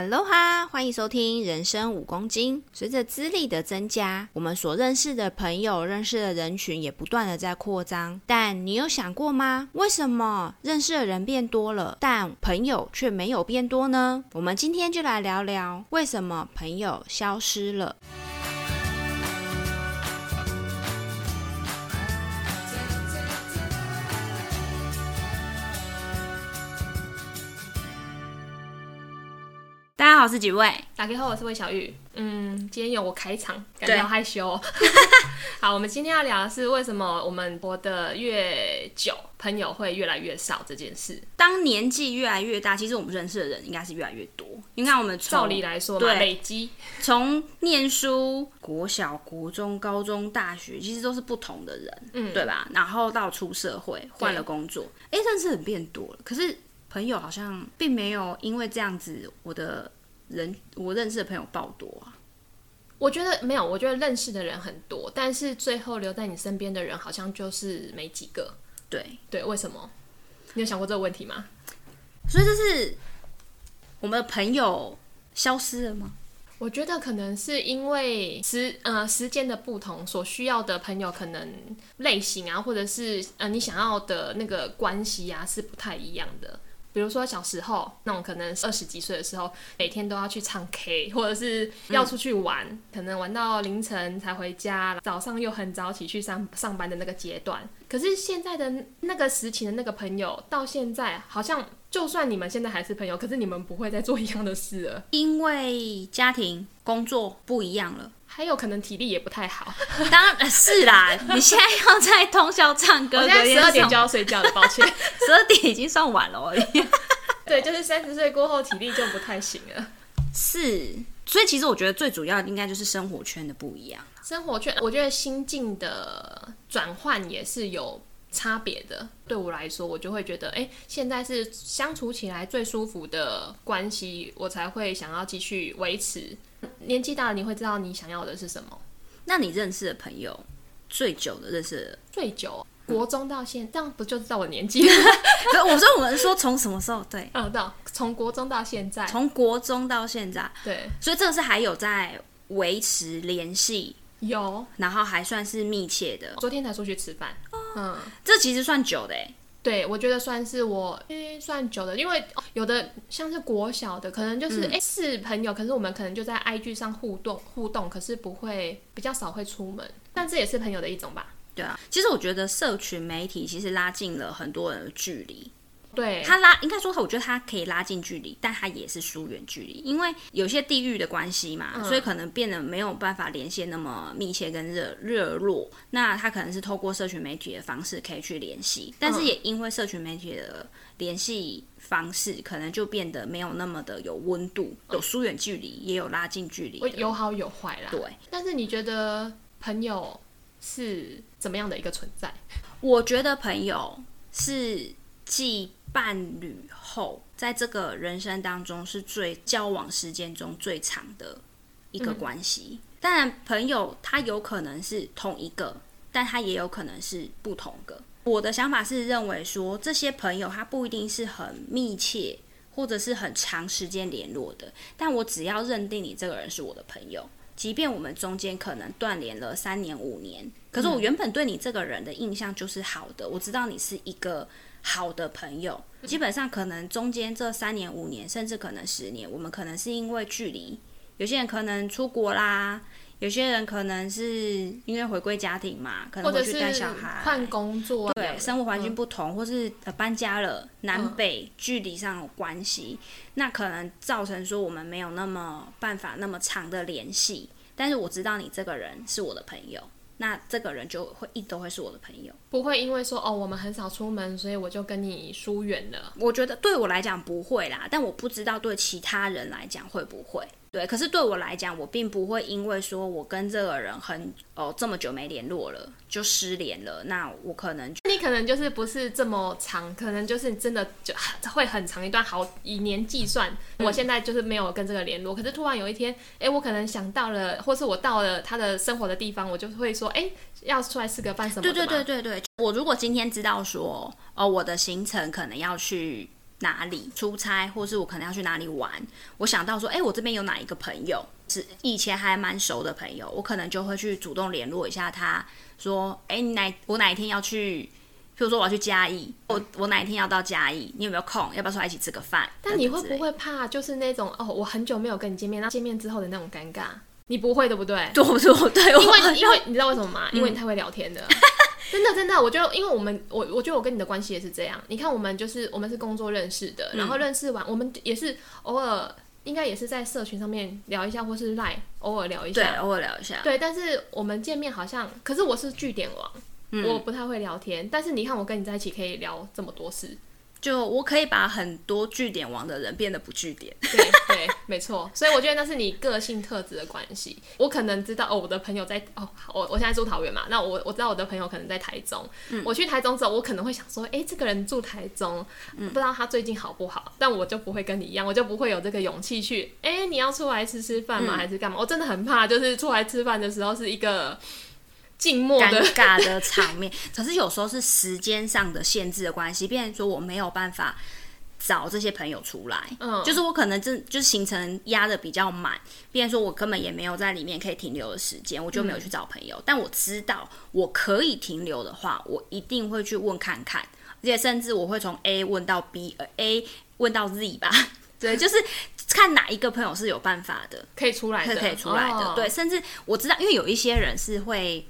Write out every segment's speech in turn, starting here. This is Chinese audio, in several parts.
Hello 哈，欢迎收听人生五公斤。随着资历的增加，我们所认识的朋友、认识的人群也不断的在扩张。但你有想过吗？为什么认识的人变多了，但朋友却没有变多呢？我们今天就来聊聊为什么朋友消失了。家好，我是几位？打开后，我是魏小玉。嗯，今天由我开场，感觉好害羞哦。好，我们今天要聊的是为什么我们活得越久，朋友会越来越少这件事。当年纪越来越大，其实我们认识的人应该是越来越多。你看，我们照理来说嘛，累积从念书，国小、国中、高中、大学，其实都是不同的人，嗯，对吧？然后到出社会，换了工作，哎，认识的人变多了，可是朋友好像并没有因为这样子，我的。人我认识的朋友爆多啊，我觉得没有，我觉得认识的人很多，但是最后留在你身边的人好像就是没几个。对对，为什么？你有想过这个问题吗？所以这是我们的朋友消失了吗？我觉得可能是因为时呃时间的不同，所需要的朋友可能类型啊，或者是呃你想要的那个关系啊，是不太一样的。比如说小时候那种可能二十几岁的时候，每天都要去唱 K，或者是要出去玩，可能玩到凌晨才回家，早上又很早起去上上班的那个阶段。可是现在的那个时期的那个朋友，到现在好像就算你们现在还是朋友，可是你们不会再做一样的事了，因为家庭工作不一样了。还有可能体力也不太好，当然是啦。你现在要在通宵唱歌，我现在十二点就要睡觉了，抱歉，十二点已经算晚了而已。对，就是三十岁过后体力就不太行了。是，所以其实我觉得最主要应该就是生活圈的不一样。生活圈，我觉得心境的转换也是有差别的。对我来说，我就会觉得，哎，现在是相处起来最舒服的关系，我才会想要继续维持。年纪大了，你会知道你想要的是什么。那你认识的朋友最久的认识的最久，国中到现在，这样不就知道我年纪了？我说我们说从什么时候？对，嗯，到从国中到现在，从国中到现在，对，所以这个是还有在维持联系，有，然后还算是密切的。昨天才出去吃饭，嗯，这其实算久的哎。对，我觉得算是我算久的，因为有的像是国小的，可能就是哎、嗯、是朋友，可是我们可能就在 IG 上互动互动，可是不会比较少会出门，但这也是朋友的一种吧？对啊，其实我觉得社群媒体其实拉近了很多人的距离。对，他拉应该说，我觉得他可以拉近距离，但他也是疏远距离，因为有些地域的关系嘛，嗯、所以可能变得没有办法连线那么密切跟热热络。那他可能是透过社群媒体的方式可以去联系，但是也因为社群媒体的联系方式，可能就变得没有那么的有温度，有疏远距离，也有拉近距离，有好有坏啦。对，但是你觉得朋友是怎么样的一个存在？我觉得朋友是既伴侣后，在这个人生当中是最交往时间中最长的一个关系。嗯、当然，朋友他有可能是同一个，但他也有可能是不同个。我的想法是认为说，这些朋友他不一定是很密切，或者是很长时间联络的。但我只要认定你这个人是我的朋友，即便我们中间可能断联了三年五年，可是我原本对你这个人的印象就是好的。我知道你是一个。好的朋友，基本上可能中间这三年、五年，甚至可能十年，我们可能是因为距离，有些人可能出国啦，有些人可能是因为回归家庭嘛，可能回去带小孩、换工作，对，生活环境不同，嗯、或是搬家了，南北、嗯、距离上有关系，那可能造成说我们没有那么办法那么长的联系。但是我知道你这个人是我的朋友。那这个人就会一直都会是我的朋友，不会因为说哦，我们很少出门，所以我就跟你疏远了。我觉得对我来讲不会啦，但我不知道对其他人来讲会不会。对，可是对我来讲，我并不会因为说我跟这个人很哦这么久没联络了就失联了。那我可能你可能就是不是这么长，可能就是真的就会很长一段，好以年计算。嗯、我现在就是没有跟这个联络，可是突然有一天，哎，我可能想到了，或是我到了他的生活的地方，我就会说，哎，要出来吃个饭什么的。对对对对对，我如果今天知道说哦，我的行程可能要去。哪里出差，或是我可能要去哪里玩，我想到说，哎、欸，我这边有哪一个朋友是以前还蛮熟的朋友，我可能就会去主动联络一下他，说，哎、欸，你哪我哪一天要去，譬如说我要去嘉义，我我哪一天要到嘉义，你有没有空？要不要出来一起吃个饭？但你会不会怕，就是那种哦，我很久没有跟你见面，那见面之后的那种尴尬，你不会对不对？对不对？对，因为因为你知道为什么吗？因为你太会聊天了。真的真的，我觉得，因为我们我我觉得我跟你的关系也是这样。你看，我们就是我们是工作认识的，然后认识完，嗯、我们也是偶尔应该也是在社群上面聊一下，或是 Line 偶尔聊一下，对，偶尔聊一下。对，但是我们见面好像，可是我是据点王，嗯、我不太会聊天。但是你看，我跟你在一起可以聊这么多事。就我可以把很多据点王的人变得不据点，对对，没错。所以我觉得那是你个性特质的关系。我可能知道哦，我的朋友在哦，我我现在住桃园嘛，那我我知道我的朋友可能在台中。嗯、我去台中之后，我可能会想说，哎、欸，这个人住台中，不知道他最近好不好？但我就不会跟你一样，我就不会有这个勇气去，哎、欸，你要出来吃吃饭吗？还是干嘛？嗯、我真的很怕，就是出来吃饭的时候是一个。静默尴尬的场面，可是有时候是时间上的限制的关系，变成说我没有办法找这些朋友出来，嗯，就是我可能真就是行程压的比较满，变成说我根本也没有在里面可以停留的时间，我就没有去找朋友。嗯、但我知道我可以停留的话，我一定会去问看看，而且甚至我会从 A 问到 B，A 问到 Z 吧，对，就是看哪一个朋友是有办法的，可以出来的，可以出来的，哦、对，甚至我知道，因为有一些人是会。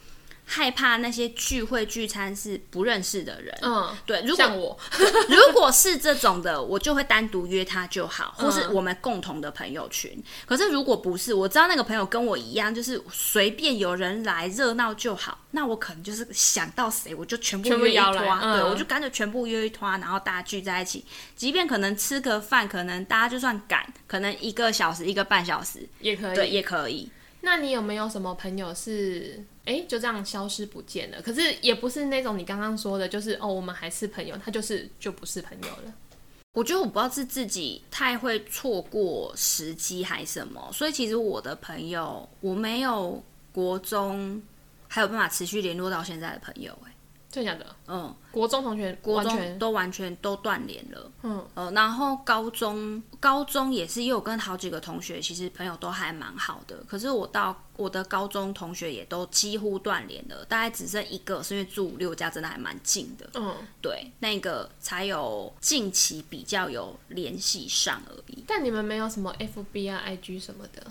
害怕那些聚会聚餐是不认识的人，嗯，对。如果像我，如果是这种的，我就会单独约他就好，或是我们共同的朋友群。嗯、可是如果不是，我知道那个朋友跟我一样，就是随便有人来热闹就好，那我可能就是想到谁我就全部约一拖，嗯、对，我就干脆全部约一团，然后大家聚在一起，即便可能吃个饭，可能大家就算赶，可能一个小时一个半小时也可以，对，也可以。那你有没有什么朋友是？哎、就这样消失不见了。可是也不是那种你刚刚说的，就是哦，我们还是朋友，他就是就不是朋友了。我觉得我不知道是自己太会错过时机还是什么，所以其实我的朋友，我没有国中还有办法持续联络到现在的朋友。真的假的？嗯。国中同学，国中都完全都断联了。嗯，呃，然后高中，高中也是，因为我跟好几个同学，其实朋友都还蛮好的。可是我到我的高中同学也都几乎断联了，大概只剩一个，是因为住五六家真的还蛮近的。嗯，对，那个才有近期比较有联系上而已。但你们没有什么 FB 啊、IG 什么的？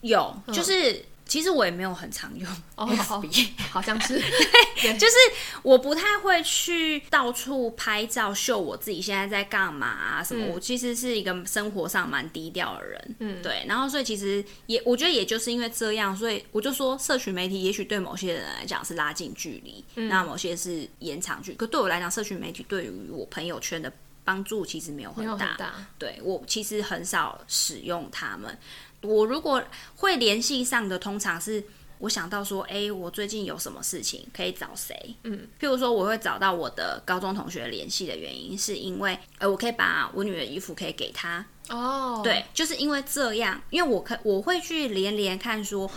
有，就是。嗯其实我也没有很常用 FB，好像是，对，就是我不太会去到处拍照秀我自己现在在干嘛啊什么。我其实是一个生活上蛮低调的人，嗯，对。然后所以其实也，我觉得也就是因为这样，所以我就说，社群媒体也许对某些人来讲是拉近距离，那某些是延长距离。可对我来讲，社群媒体对于我朋友圈的帮助其实没有很大，很大对，我其实很少使用他们。我如果会联系上的，通常是我想到说，哎、欸，我最近有什么事情可以找谁？嗯，譬如说，我会找到我的高中同学联系的原因，是因为，呃，我可以把我女儿的衣服可以给她。哦，对，就是因为这样，因为我可我会去连连看说，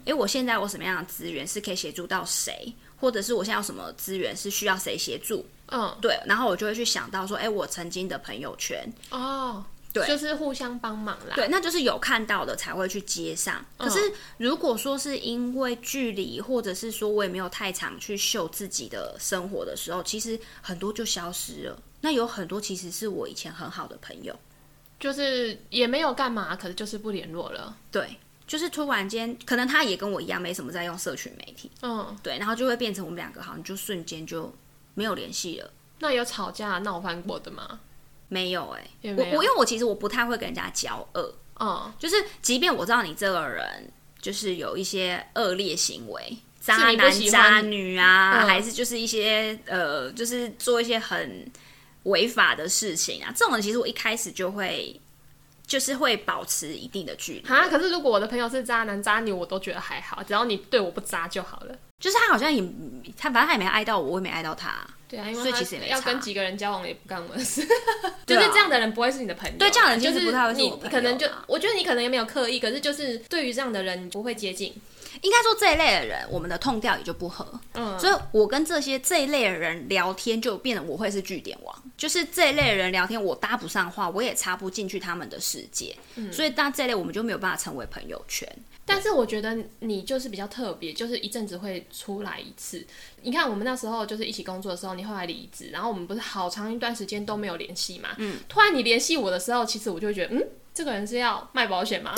哎、欸，我现在我什么样的资源是可以协助到谁，或者是我现在有什么资源是需要谁协助？嗯，对，然后我就会去想到说，哎、欸，我曾经的朋友圈。哦。对，就是互相帮忙啦。对，那就是有看到的才会去接上。可是如果说是因为距离，或者是说我也没有太常去秀自己的生活的时候，其实很多就消失了。那有很多其实是我以前很好的朋友，就是也没有干嘛，可是就是不联络了。对，就是突然间，可能他也跟我一样没什么在用社群媒体。嗯，对，然后就会变成我们两个好像就瞬间就没有联系了。那有吵架闹翻过的吗？没有哎、欸，我我因为我其实我不太会跟人家交恶，嗯，就是即便我知道你这个人就是有一些恶劣行为，渣男渣女啊，嗯、还是就是一些呃，就是做一些很违法的事情啊，这种人其实我一开始就会就是会保持一定的距离啊。可是如果我的朋友是渣男渣女，我都觉得还好，只要你对我不渣就好了。就是他好像也他反正他也没爱到我，我也没爱到他。对啊，因为他要跟几个人交往也不干我的事，就是这样的人不会是你的朋友。对，这样的人就是不太会是我朋友。可能就我觉得你可能也没有刻意，可是就是对于这样的人你不会接近。应该说这一类的人，我们的 tone 调也就不合。嗯，所以我跟这些这一类的人聊天，就变得我会是据点王。就是这一类的人聊天，我搭不上话，我也插不进去他们的世界。嗯，所以当这类，我们就没有办法成为朋友圈。但是我觉得你就是比较特别，就是一阵子会出来一次。你看我们那时候就是一起工作的时候，你后来离职，然后我们不是好长一段时间都没有联系嘛？嗯，突然你联系我的时候，其实我就会觉得，嗯，这个人是要卖保险吗？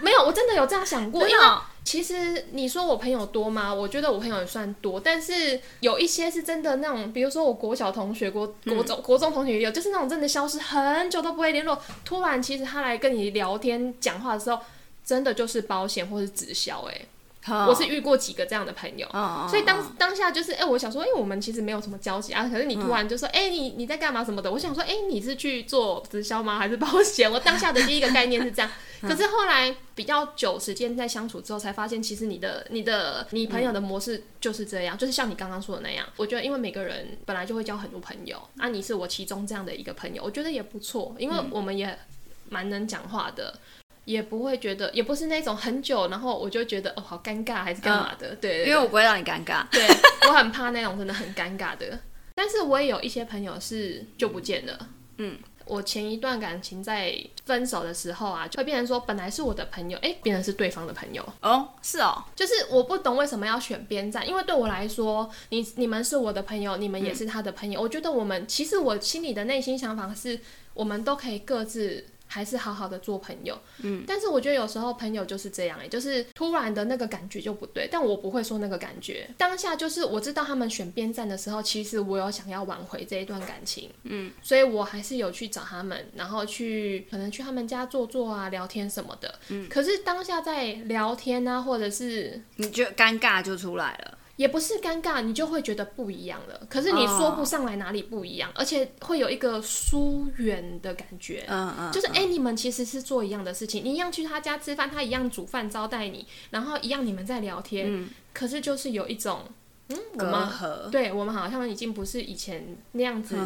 没有，我真的有这样想过。因为其实你说我朋友多吗？我觉得我朋友也算多，但是有一些是真的那种，比如说我国小同学、国国中、国中同学也有，就是那种真的消失很久都不会联络，突然其实他来跟你聊天讲话的时候。真的就是保险或是直销哎、欸，我是遇过几个这样的朋友，所以当当下就是哎、欸，我想说，哎、欸，我们其实没有什么交集啊，可是你突然就说，哎、欸，你你在干嘛什么的，我想说，哎、欸，你是去做直销吗？还是保险？我当下的第一个概念是这样，可是后来比较久时间在相处之后，才发现其实你的你的你朋友的模式就是这样，就是像你刚刚说的那样。我觉得因为每个人本来就会交很多朋友，啊，你是我其中这样的一个朋友，我觉得也不错，因为我们也蛮能讲话的。也不会觉得，也不是那种很久，然后我就觉得哦，好尴尬，还是干嘛的？嗯、对，因为我不会让你尴尬。对，我很怕那种真的很尴尬的。但是我也有一些朋友是就不见了。嗯，我前一段感情在分手的时候啊，就会变成说，本来是我的朋友，哎，变成是对方的朋友。哦，是哦，就是我不懂为什么要选边站，因为对我来说，你你们是我的朋友，你们也是他的朋友。嗯、我觉得我们其实我心里的内心想法是，我们都可以各自。还是好好的做朋友，嗯，但是我觉得有时候朋友就是这样，哎，就是突然的那个感觉就不对，但我不会说那个感觉，当下就是我知道他们选边站的时候，其实我有想要挽回这一段感情，嗯，所以我还是有去找他们，然后去可能去他们家坐坐啊，聊天什么的，嗯，可是当下在聊天啊，或者是你觉得尴尬就出来了。也不是尴尬，你就会觉得不一样了。可是你说不上来哪里不一样，哦、而且会有一个疏远的感觉。嗯嗯，就是哎、欸，你们其实是做一样的事情，你一样去他家吃饭，他一样煮饭招待你，然后一样你们在聊天。嗯、可是就是有一种。嗯，我们和对我们好像已经不是以前那样子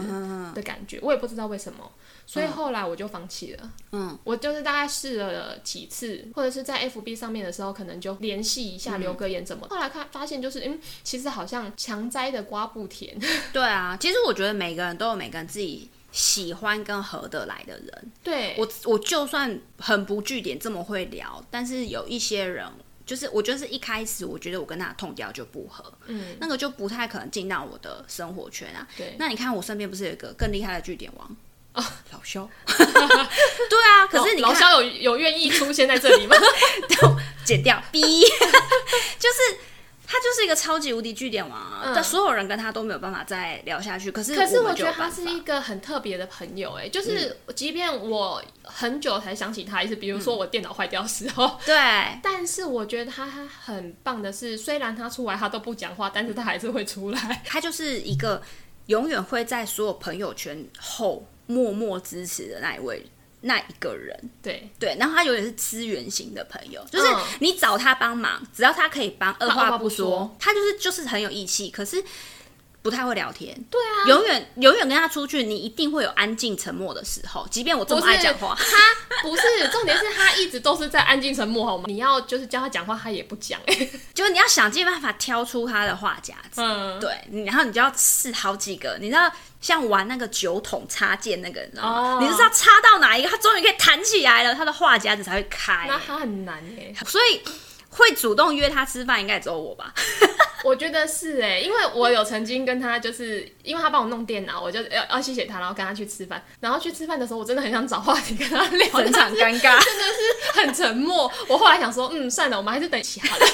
的感觉，我也不知道为什么，所以后来我就放弃了。嗯，我就是大概试了几次，或者是在 FB 上面的时候，可能就联系一下，留个言怎么。后来看发现就是，嗯，其实好像强摘的瓜不甜。对啊，其实我觉得每个人都有每个人自己喜欢跟合得来的人。对，我，我就算很不据点这么会聊，但是有一些人。就是我觉得是一开始，我觉得我跟他的 tone 调就不合，嗯，那个就不太可能进到我的生活圈啊。对，那你看我身边不是有一个更厉害的据点王哦，老肖。对啊，可是你老肖有有愿意出现在这里吗？都剪掉，B，就是。他就是一个超级无敌据点王啊！但、嗯、所有人跟他都没有办法再聊下去。可是，可是我觉得他是一个很特别的朋友哎，就是即便我很久才想起他一次，比如说我电脑坏掉的时候，嗯、对。但是我觉得他很棒的是，虽然他出来他都不讲话，但是他还是会出来。他就是一个永远会在所有朋友圈后默默支持的那一位。那一个人，对。对，然后他有点是资源型的朋友，就是你找他帮忙，只要他可以帮，二话不说，他就是就是很有义气，可是不太会聊天。对啊，永远永远跟他出去，你一定会有安静沉默的时候，即便我这么爱讲话，他不是重点是他一直都是在安静沉默，好吗？你要就是教他讲话，他也不讲，哎，就是你要想尽办法挑出他的话夹子，嗯，对，然后你就要试好几个，你知道。像玩那个酒桶插件那个，你知道吗？Oh. 你就是要插到哪一个，他终于可以弹起来了，他的话夹子才会开。那他很难耶，所以会主动约他吃饭，应该只有我吧？我觉得是哎，因为我有曾经跟他，就是因为他帮我弄电脑，我就要要谢谢他，然后跟他去吃饭。然后去吃饭的时候，我真的很想找话题跟他聊，整场尴尬，真的是很沉默。我后来想说，嗯，算了，我们还是等其他的。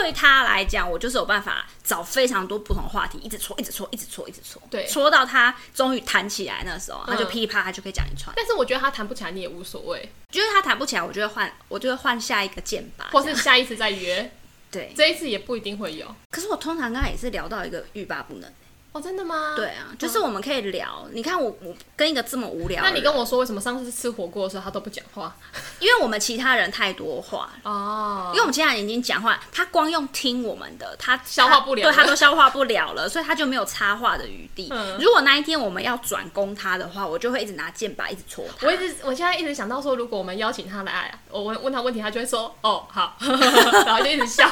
对他来讲，我就是有办法找非常多不同的话题，一直戳，一直戳，一直戳，一直戳，对，戳到他终于弹起来那时候，他就噼里啪啦就可以讲一串。但是我觉得他弹不起来，你也无所谓。就是他弹不起来，我就会换，我就会换下一个键吧，或是下一次再约。对，这一次也不一定会有。可是我通常刚才也是聊到一个欲罢不能。哦，真的吗？对啊，就是我们可以聊。你看我我跟一个这么无聊，那你跟我说为什么上次吃火锅的时候他都不讲话？因为我们其他人太多话哦。因为我们其他人已经讲话，他光用听我们的，他消化不了，对他都消化不了了，所以他就没有插话的余地。如果那一天我们要转攻他的话，我就会一直拿剑把一直戳他。我一直我现在一直想到说，如果我们邀请他来，我问问他问题，他就会说哦好，然后就一直笑。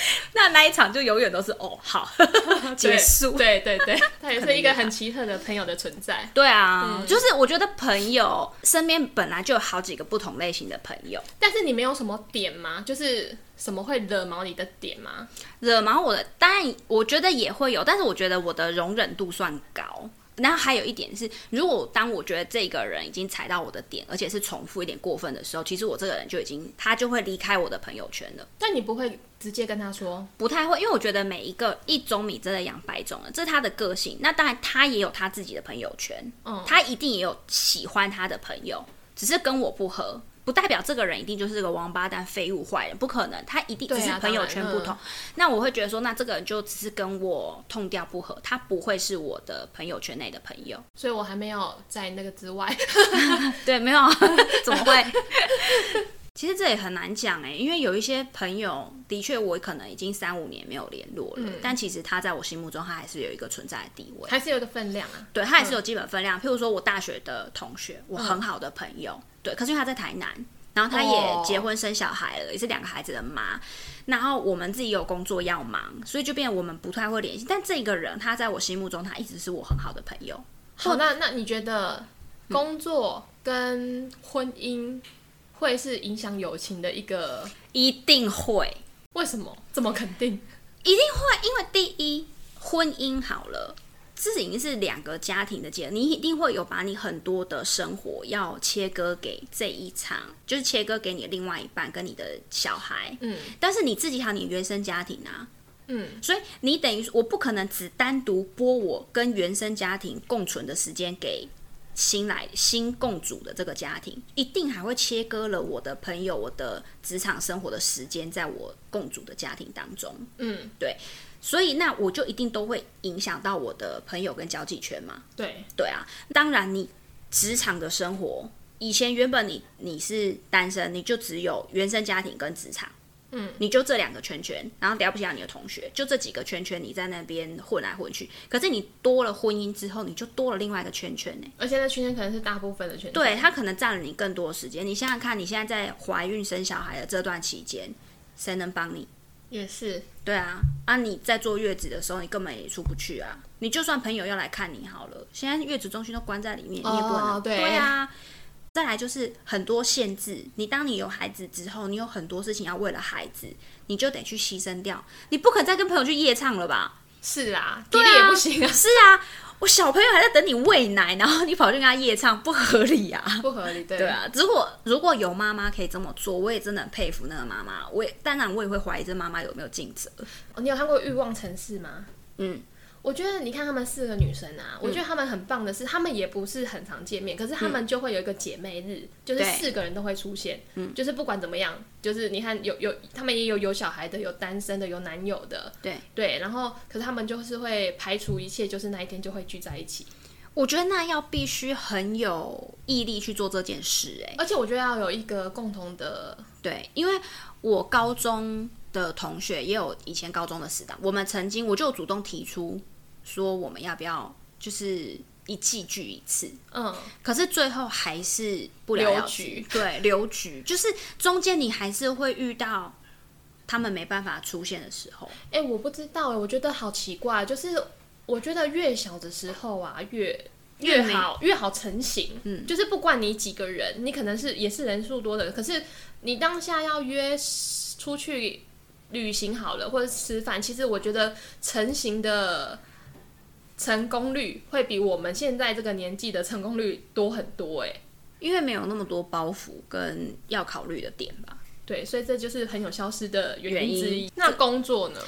那那一场就永远都是哦，好 结束。对对对，他也是一个很奇特的朋友的存在。对啊，嗯、就是我觉得朋友身边本来就有好几个不同类型的朋友，但是你没有什么点吗？就是什么会惹毛你的点吗？惹毛我的，当然我觉得也会有，但是我觉得我的容忍度算高。然后还有一点是，如果当我觉得这个人已经踩到我的点，而且是重复一点过分的时候，其实我这个人就已经他就会离开我的朋友圈了。但你不会直接跟他说？不太会，因为我觉得每一个一种米真的养百种了，这是他的个性。那当然他也有他自己的朋友圈，嗯，他一定也有喜欢他的朋友，只是跟我不合。不代表这个人一定就是个王八蛋、废物、坏人，不可能，他一定只是朋友圈不同。啊、那我会觉得说，那这个人就只是跟我痛调不合，他不会是我的朋友圈内的朋友。所以我还没有在那个之外。对，没有，怎么会？其实这也很难讲哎，因为有一些朋友的确我可能已经三五年没有联络了，嗯、但其实他在我心目中他还是有一个存在的地位，还是有一个分量啊。对，他还是有基本分量。嗯、譬如说我大学的同学，我很好的朋友。嗯对，可是因为他在台南，然后他也结婚生小孩了，oh. 也是两个孩子的妈。然后我们自己有工作要忙，所以就变成我们不太会联系。但这个人，他在我心目中，他一直是我很好的朋友。好，那那你觉得工作跟婚姻会是影响友情的一个？一定会。为什么这么肯定？一定会，因为第一，婚姻好了。这已经是两个家庭的结，你一定会有把你很多的生活要切割给这一场，就是切割给你的另外一半跟你的小孩。嗯，但是你自己还有你原生家庭啊，嗯，所以你等于我不可能只单独拨我跟原生家庭共存的时间给新来新共组的这个家庭，一定还会切割了我的朋友、我的职场生活的时间在我共组的家庭当中。嗯，对。所以，那我就一定都会影响到我的朋友跟交际圈嘛。对，对啊。当然，你职场的生活，以前原本你你是单身，你就只有原生家庭跟职场，嗯，你就这两个圈圈，然后了不起啊，你的同学，就这几个圈圈，你在那边混来混去。可是你多了婚姻之后，你就多了另外一个圈圈呢。而且那圈圈可能是大部分的圈圈，对，它可能占了你更多的时间。你想想看，你现在在怀孕生小孩的这段期间，谁能帮你？也是，对啊，啊，你在坐月子的时候，你根本也出不去啊。你就算朋友要来看你好了，现在月子中心都关在里面，你也不能。哦、对，对啊。再来就是很多限制，你当你有孩子之后，你有很多事情要为了孩子，你就得去牺牲掉。你不可能再跟朋友去夜唱了吧？是啊，对啊，也不行啊。是啊。我小朋友还在等你喂奶，然后你跑去跟他夜唱，不合理啊！不合理，对。对啊，如果如果有妈妈可以这么做，我也真的很佩服那个妈妈。我也当然我也会怀疑这妈妈有没有尽责。哦，你有看过《欲望城市》吗？嗯。我觉得你看她们四个女生啊，嗯、我觉得她们很棒的是，她们也不是很常见面，可是她们就会有一个姐妹日，嗯、就是四个人都会出现，嗯，就是不管怎么样，就是你看有有她们也有有小孩的，有单身的，有男友的，对。对，然后可是她们就是会排除一切，就是那一天就会聚在一起。我觉得那要必须很有毅力去做这件事，哎，而且我觉得要有一个共同的，对，因为我高中的同学也有以前高中的死党，我们曾经我就主动提出说我们要不要就是一季聚一次，嗯，可是最后还是不了了之，留局，对，留局就是中间你还是会遇到他们没办法出现的时候。哎，我不知道哎，我觉得好奇怪，就是我觉得越小的时候啊，越越好越好成型，嗯，就是不管你几个人，你可能是也是人数多的，可是你当下要约出去。旅行好了，或者吃饭，其实我觉得成型的成功率会比我们现在这个年纪的成功率多很多哎，因为没有那么多包袱跟要考虑的点吧。对，所以这就是很有消失的原因之一。那工作呢？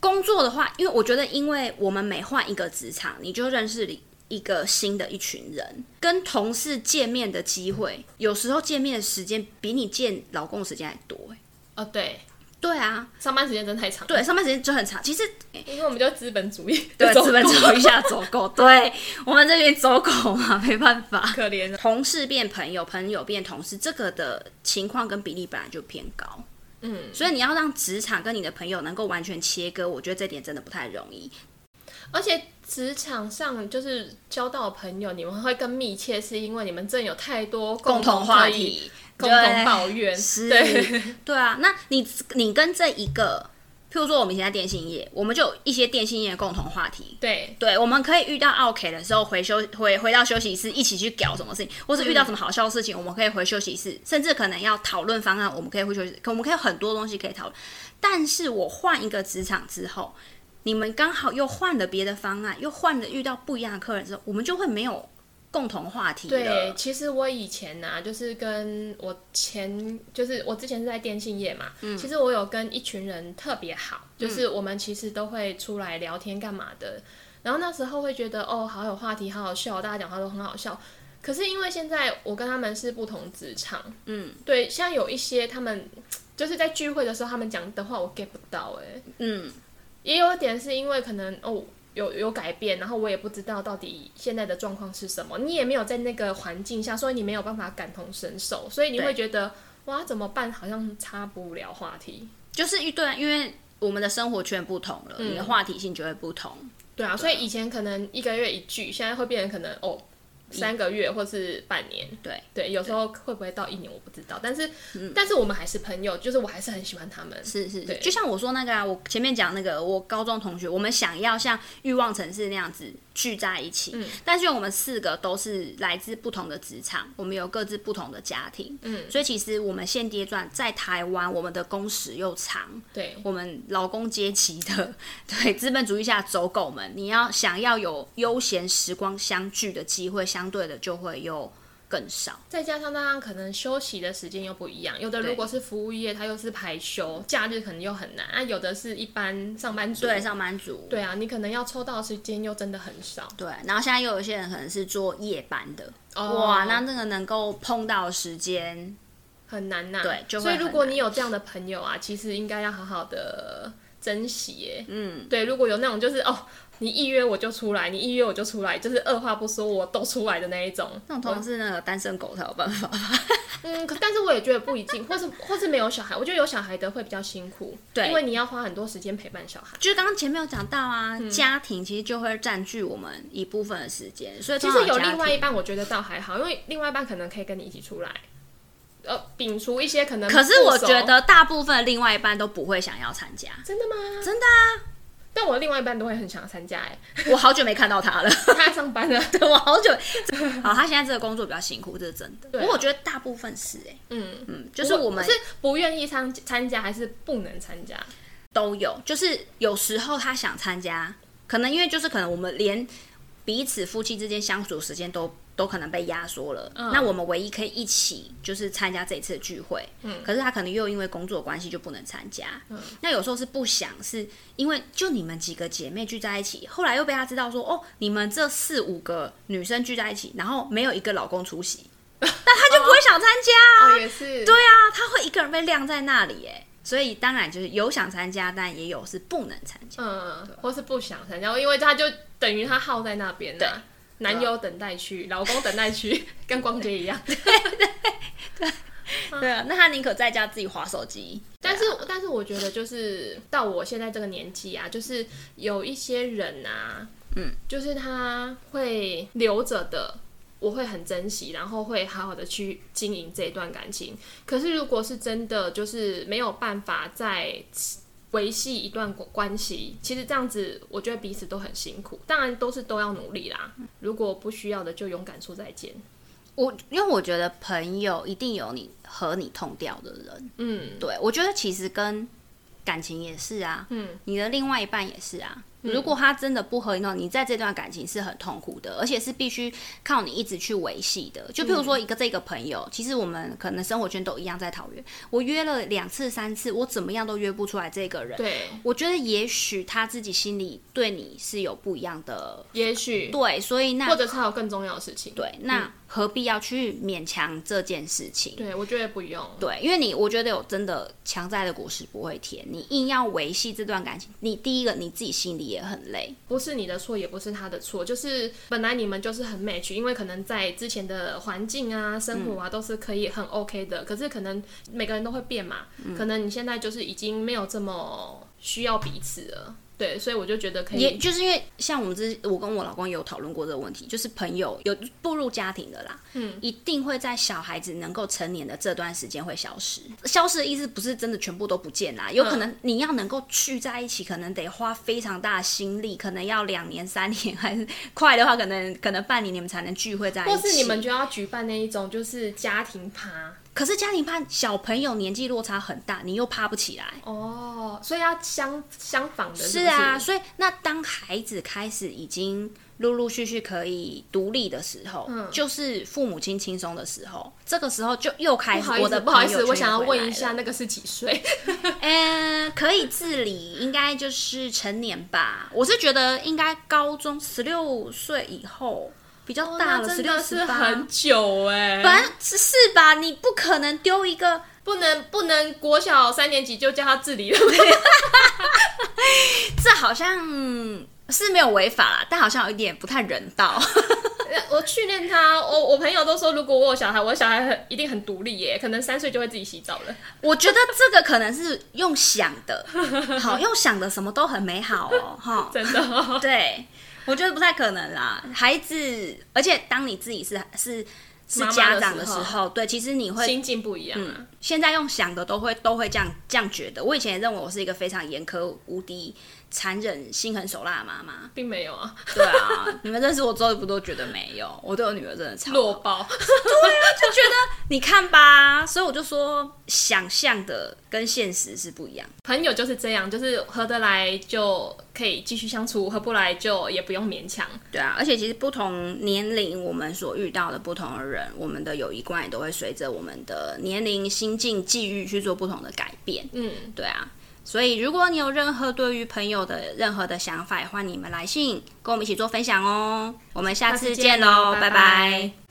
工作的话，因为我觉得，因为我们每换一个职场，你就认识一个新的一群人，跟同事见面的机会，有时候见面的时间比你见老公的时间还多哎。哦，对。对啊，上班时间真太长。对，上班时间就很长。其实，因为我们就资本主义，对，资本主义下走狗。对，我们这边走狗嘛，没办法。可怜。同事变朋友，朋友变同事，这个的情况跟比例本来就偏高。嗯，所以你要让职场跟你的朋友能够完全切割，我觉得这点真的不太容易。而且职场上就是交到朋友，你们会更密切，是因为你们真有太多共同话题、共同抱怨。是，对，对啊。那你你跟这一个，譬如说我们以前在电信业，我们就有一些电信业的共同话题。对，对，我们可以遇到 OK 的时候回休回回到休息室一起去搞什么事情，或是遇到什么好笑的事情，我们可以回休息室，甚至可能要讨论方案，我们可以回休息室，可我们可以有很多东西可以讨论。但是我换一个职场之后。你们刚好又换了别的方案，又换了遇到不一样的客人之后，我们就会没有共同话题了。对，其实我以前呢、啊，就是跟我前，就是我之前是在电信业嘛，嗯、其实我有跟一群人特别好，就是我们其实都会出来聊天干嘛的。嗯、然后那时候会觉得哦，好有话题，好好笑，大家讲话都很好笑。可是因为现在我跟他们是不同职场，嗯，对，像有一些他们就是在聚会的时候，他们讲的话我 get 不到、欸，哎，嗯。也有一点是因为可能哦有有改变，然后我也不知道到底现在的状况是什么，你也没有在那个环境下，所以你没有办法感同身受，所以你会觉得哇怎么办？好像插不了话题，就是一段，因为我们的生活圈不同了，嗯、你的话题性就会不同。对啊，对啊，所以以前可能一个月一句，现在会变成可能哦。三个月或是半年，对。对，有时候会不会到一年我不知道，但是、嗯、但是我们还是朋友，就是我还是很喜欢他们，是是，对，就像我说那个啊，我前面讲那个我高中同学，我们想要像欲望城市那样子聚在一起，嗯，但是我们四个都是来自不同的职场，我们有各自不同的家庭，嗯，所以其实我们现阶段在台湾，我们的工时又长，对，我们劳工阶级的 对资本主义下走狗们，你要想要有悠闲时光相聚的机会，相对的就会。又更少，再加上大家可能休息的时间又不一样，有的如果是服务业，它又是排休，假日可能又很难啊。有的是一般上班族，对上班族，对啊，你可能要抽到的时间又真的很少。对，然后现在又有一些人可能是做夜班的，哦、哇，那那个能够碰到时间。很难呐、啊。对，就会所以如果你有这样的朋友啊，其实应该要好好的珍惜耶。嗯，对，如果有那种就是哦。你一约我就出来，你一约我就出来，就是二话不说我都出来的那一种。那种通常是那个单身狗才有办法。嗯，可但是我也觉得不一定，或是或是没有小孩，我觉得有小孩的会比较辛苦。对，因为你要花很多时间陪伴小孩。就是刚刚前面有讲到啊，嗯、家庭其实就会占据我们一部分的时间，所以其实有另外一半，我觉得倒还好，因为另外一半可能可以跟你一起出来，呃，摒除一些可能。可是我觉得大部分另外一半都不会想要参加。真的吗？真的啊。但我另外一半都会很想参加哎，我好久没看到他了，他上班了，对，我好久。好，他现在这个工作比较辛苦，这是真的。不过我觉得大部分是哎，嗯嗯，就是我们是不愿意参参加，还是不能参加，都有。就是有时候他想参加，可能因为就是可能我们连彼此夫妻之间相处时间都。都可能被压缩了。嗯、那我们唯一可以一起就是参加这一次的聚会。嗯。可是他可能又因为工作关系就不能参加。嗯。那有时候是不想，是因为就你们几个姐妹聚在一起，后来又被他知道说，哦，你们这四五个女生聚在一起，然后没有一个老公出席，那他就不会想参加。哦，也是。对啊，他会一个人被晾在那里，哎，所以当然就是有想参加，但也有是不能参加。嗯。对或是不想参加，因为他就等于他耗在那边。对。男友等待区，老公等待区，跟逛街一样。对对对，对啊，那他宁可在家自己划手机。但是，但是我觉得就是到我现在这个年纪啊，就是有一些人啊，嗯，就是他会留着的，我会很珍惜，然后会好好的去经营这一段感情。可是，如果是真的，就是没有办法在。维系一段关系，其实这样子，我觉得彼此都很辛苦。当然，都是都要努力啦。如果不需要的，就勇敢说再见。我因为我觉得朋友一定有你和你痛掉的人。嗯，对，我觉得其实跟感情也是啊。嗯，你的另外一半也是啊。如果他真的不合你，你在这段感情是很痛苦的，而且是必须靠你一直去维系的。就譬如说一个这个朋友，其实我们可能生活圈都一样在桃园，我约了两次三次，我怎么样都约不出来这个人。对，我觉得也许他自己心里对你是有不一样的，也许对，所以那或者是还有更重要的事情。对，那。嗯何必要去勉强这件事情？对，我觉得不用。对，因为你，我觉得有真的强摘的果实不会甜。你硬要维系这段感情，你第一个你自己心里也很累。不是你的错，也不是他的错，就是本来你们就是很 match，因为可能在之前的环境啊、生活啊都是可以很 OK 的。嗯、可是可能每个人都会变嘛，嗯、可能你现在就是已经没有这么需要彼此了。对，所以我就觉得可以，也就是因为像我们之，我跟我老公也有讨论过这个问题，就是朋友有步入家庭的啦，嗯，一定会在小孩子能够成年的这段时间会消失。消失的意思不是真的全部都不见啦，有可能你要能够聚在一起，可能得花非常大的心力，可能要两年、三年，还是 快的话，可能可能半年你们才能聚会在一起，或是你们就要举办那一种就是家庭趴。可是家庭怕小朋友年纪落差很大，你又爬不起来哦，所以要相相仿的是是？是啊，所以那当孩子开始已经陆陆续续可以独立的时候，嗯，就是父母亲轻松的时候，这个时候就又开始。我的不好意思，我想要问一下，那个是几岁？嗯，可以自理，应该就是成年吧。我是觉得应该高中十六岁以后。比较大了，十六是很久哎，反正是是吧？你不可能丢一个，不能不能国小三年级就叫他自理了，这好像是没有违法啦，但好像有一点不太人道。我训练他，我我朋友都说，如果我有小孩，我的小孩很一定很独立耶，可能三岁就会自己洗澡了。我觉得这个可能是用想的，好用想的，什么都很美好哦，哈，真的、哦，对。我觉得不太可能啦，孩子，而且当你自己是是是家长的时候，时候对，其实你会心境不一样啊。嗯，现在用想的都会都会这样这样觉得。我以前也认为我是一个非常严苛无敌。残忍、心狠手辣的妈妈，并没有啊。对啊，你们认识我之后不都觉得没有？我对我女儿真的超弱爆。对啊，就觉得你看吧，所以我就说，想象的跟现实是不一样。朋友就是这样，就是合得来就可以继续相处，合不来就也不用勉强。对啊，而且其实不同年龄，我们所遇到的不同的人，我们的友谊观也都会随着我们的年龄、心境、际遇去做不同的改变。嗯，对啊。所以，如果你有任何对于朋友的任何的想法，欢迎你们来信跟我们一起做分享哦。我们下次见喽，拜拜。拜拜。